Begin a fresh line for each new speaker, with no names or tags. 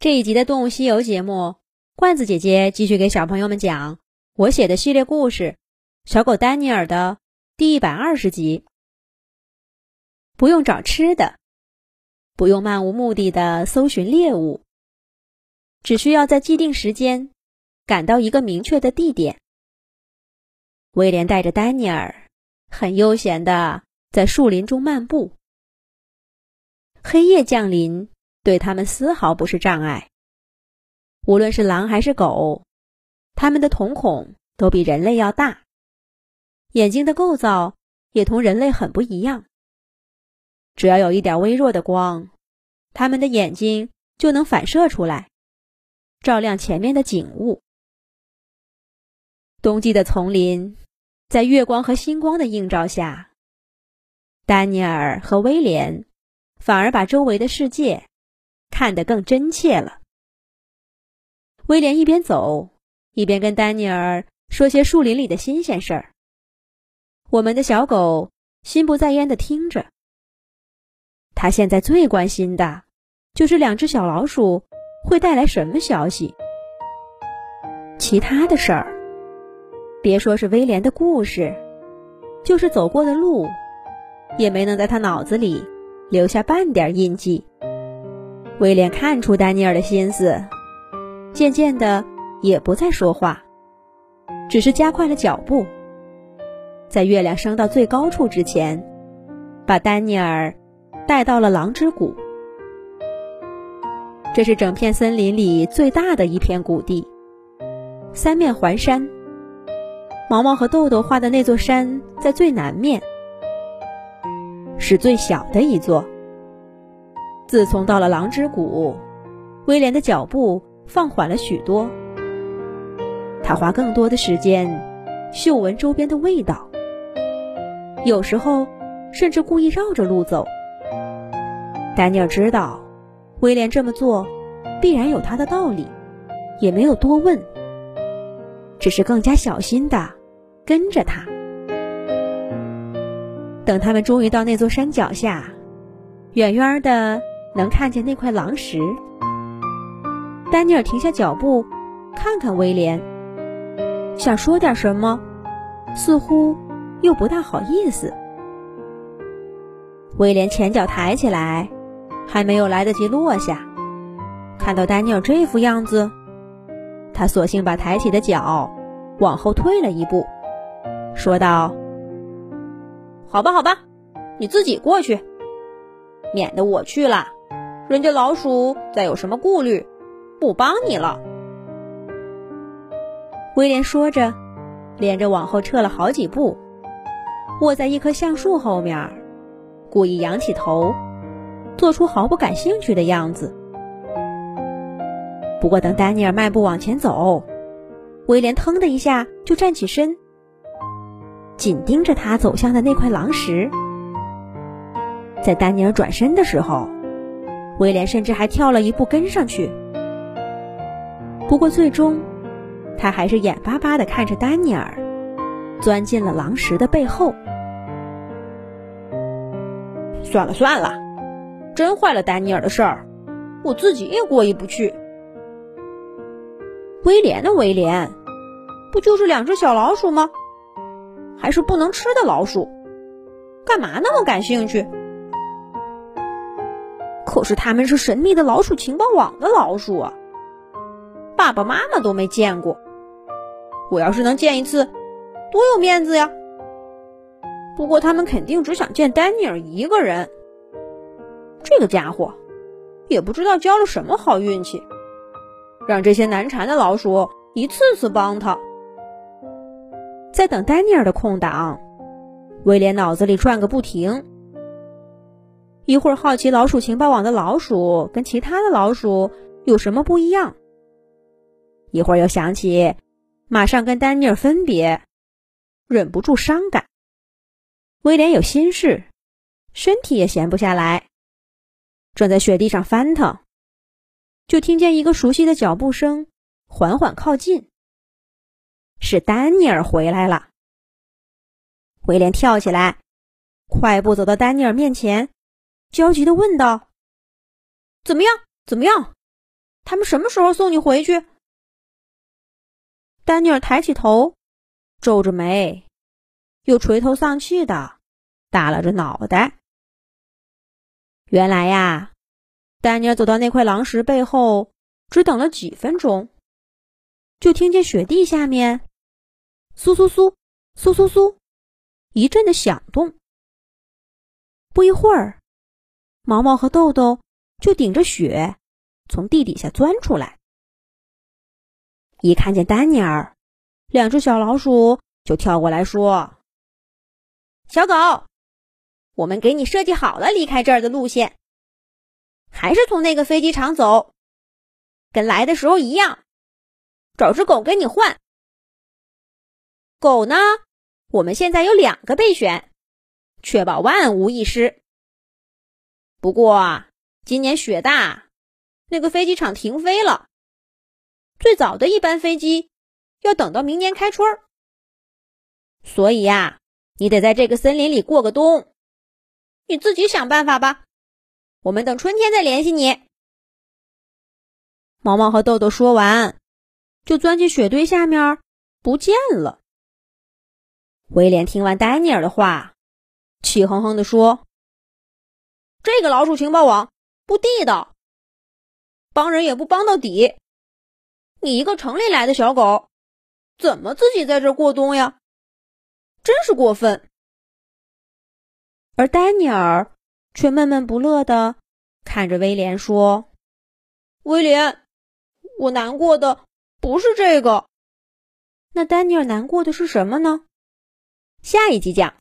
这一集的《动物西游》节目，罐子姐姐继续给小朋友们讲我写的系列故事《小狗丹尼尔》的第一百二十集。不用找吃的，不用漫无目的的搜寻猎物，只需要在既定时间赶到一个明确的地点。威廉带着丹尼尔，很悠闲的在树林中漫步。黑夜降临。对他们丝毫不是障碍。无论是狼还是狗，它们的瞳孔都比人类要大，眼睛的构造也同人类很不一样。只要有一点微弱的光，它们的眼睛就能反射出来，照亮前面的景物。冬季的丛林，在月光和星光的映照下，丹尼尔和威廉反而把周围的世界。看得更真切了。威廉一边走，一边跟丹尼尔说些树林里的新鲜事儿。我们的小狗心不在焉的听着。他现在最关心的，就是两只小老鼠会带来什么消息。其他的事儿，别说是威廉的故事，就是走过的路，也没能在他脑子里留下半点印记。威廉看出丹尼尔的心思，渐渐的也不再说话，只是加快了脚步，在月亮升到最高处之前，把丹尼尔带到了狼之谷。这是整片森林里最大的一片谷地，三面环山。毛毛和豆豆画的那座山在最南面，是最小的一座。自从到了狼之谷，威廉的脚步放缓了许多。他花更多的时间嗅闻周边的味道，有时候甚至故意绕着路走。丹尼尔知道，威廉这么做必然有他的道理，也没有多问，只是更加小心的跟着他。等他们终于到那座山脚下，远远的。能看见那块狼石，丹尼尔停下脚步，看看威廉，想说点什么，似乎又不大好意思。威廉前脚抬起来，还没有来得及落下，看到丹尼尔这副样子，他索性把抬起的脚往后退了一步，说道：“好吧，好吧，你自己过去，免得我去了。”人家老鼠再有什么顾虑，不帮你了。威廉说着，连着往后撤了好几步，卧在一棵橡树后面，故意仰起头，做出毫不感兴趣的样子。不过，等丹尼尔迈步往前走，威廉腾的一下就站起身，紧盯着他走向的那块狼石。在丹尼尔转身的时候。威廉甚至还跳了一步跟上去，不过最终，他还是眼巴巴的看着丹尼尔，钻进了狼石的背后。算了算了，真坏了丹尼尔的事儿，我自己也过意不去。威廉的威廉，不就是两只小老鼠吗？还是不能吃的老鼠，干嘛那么感兴趣？可是他们是神秘的老鼠情报网的老鼠啊，爸爸妈妈都没见过。我要是能见一次，多有面子呀！不过他们肯定只想见丹尼尔一个人。这个家伙也不知道交了什么好运气，让这些难缠的老鼠一次次帮他。在等丹尼尔的空档，威廉脑子里转个不停。一会儿好奇老鼠情报网的老鼠跟其他的老鼠有什么不一样，一会儿又想起马上跟丹尼尔分别，忍不住伤感。威廉有心事，身体也闲不下来，正在雪地上翻腾，就听见一个熟悉的脚步声缓缓靠近，是丹尼尔回来了。威廉跳起来，快步走到丹尼尔面前。焦急的问道：“怎么样？怎么样？他们什么时候送你回去？”丹尼尔抬起头，皱着眉，又垂头丧气的耷拉着脑袋。原来呀，丹尼尔走到那块狼石背后，只等了几分钟，就听见雪地下面簌簌簌、簌簌簌一阵的响动。不一会儿，毛毛和豆豆就顶着雪从地底下钻出来。一看见丹尼尔，两只小老鼠就跳过来说：“小狗。”我们给你设计好了离开这儿的路线，还是从那个飞机场走，跟来的时候一样。找只狗跟你换。狗呢？我们现在有两个备选，确保万无一失。不过啊今年雪大，那个飞机场停飞了，最早的一班飞机要等到明年开春儿。所以呀，你得在这个森林里过个冬。你自己想办法吧，我们等春天再联系你。毛毛和豆豆说完，就钻进雪堆下面不见了。威廉听完丹尼尔的话，气哼哼地说：“这个老鼠情报网不地道，帮人也不帮到底。你一个城里来的小狗，怎么自己在这过冬呀？真是过分。”而丹尼尔却闷闷不乐的看着威廉说：“威廉，我难过的不是这个。那丹尼尔难过的是什么呢？下一集讲。